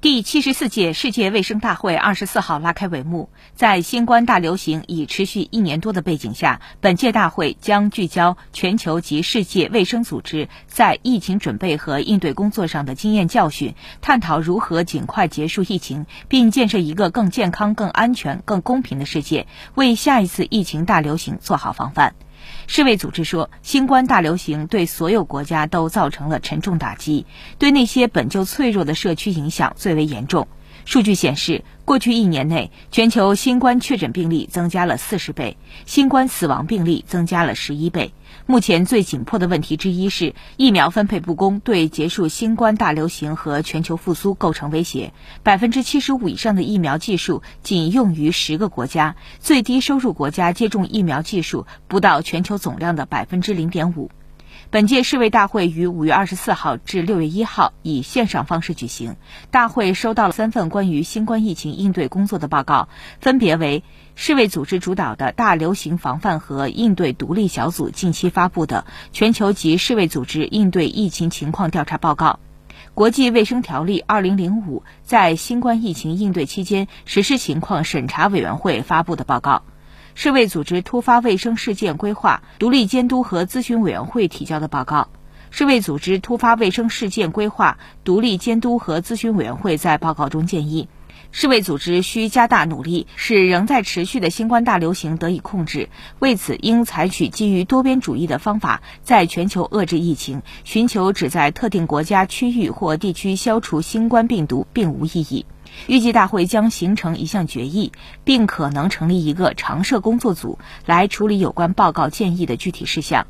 第七十四届世界卫生大会二十四号拉开帷幕，在新冠大流行已持续一年多的背景下，本届大会将聚焦全球及世界卫生组织在疫情准备和应对工作上的经验教训，探讨如何尽快结束疫情，并建设一个更健康、更安全、更公平的世界，为下一次疫情大流行做好防范。世卫组织说，新冠大流行对所有国家都造成了沉重打击，对那些本就脆弱的社区影响最为严重。数据显示，过去一年内，全球新冠确诊病例增加了四十倍，新冠死亡病例增加了十一倍。目前最紧迫的问题之一是疫苗分配不公，对结束新冠大流行和全球复苏构成威胁。百分之七十五以上的疫苗技术仅用于十个国家，最低收入国家接种疫苗技术不到全球总量的百分之零点五。本届世卫大会于五月二十四号至六月一号以线上方式举行。大会收到了三份关于新冠疫情应对工作的报告，分别为世卫组织主导的大流行防范和应对独立小组近期发布的全球及世卫组织应对疫情情况调查报告，国际卫生条例二零零五在新冠疫情应对期间实施情况审查委员会发布的报告。世卫组织突发卫生事件规划独立监督和咨询委员会提交的报告，世卫组织突发卫生事件规划独立监督和咨询委员会在报告中建议，世卫组织需加大努力，使仍在持续的新冠大流行得以控制。为此，应采取基于多边主义的方法，在全球遏制疫情。寻求只在特定国家、区域或地区消除新冠病毒，并无意义。预计大会将形成一项决议，并可能成立一个常设工作组来处理有关报告建议的具体事项。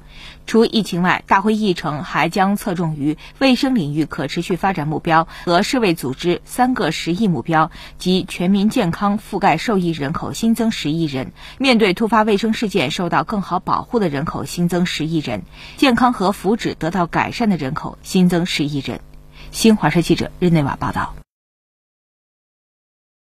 除疫情外，大会议程还将侧重于卫生领域可持续发展目标和世卫组织三个十亿目标及全民健康覆盖受益人口新增十亿人，面对突发卫生事件受到更好保护的人口新增十亿人，健康和福祉得到改善的人口新增十亿人。新华社记者日内瓦报道。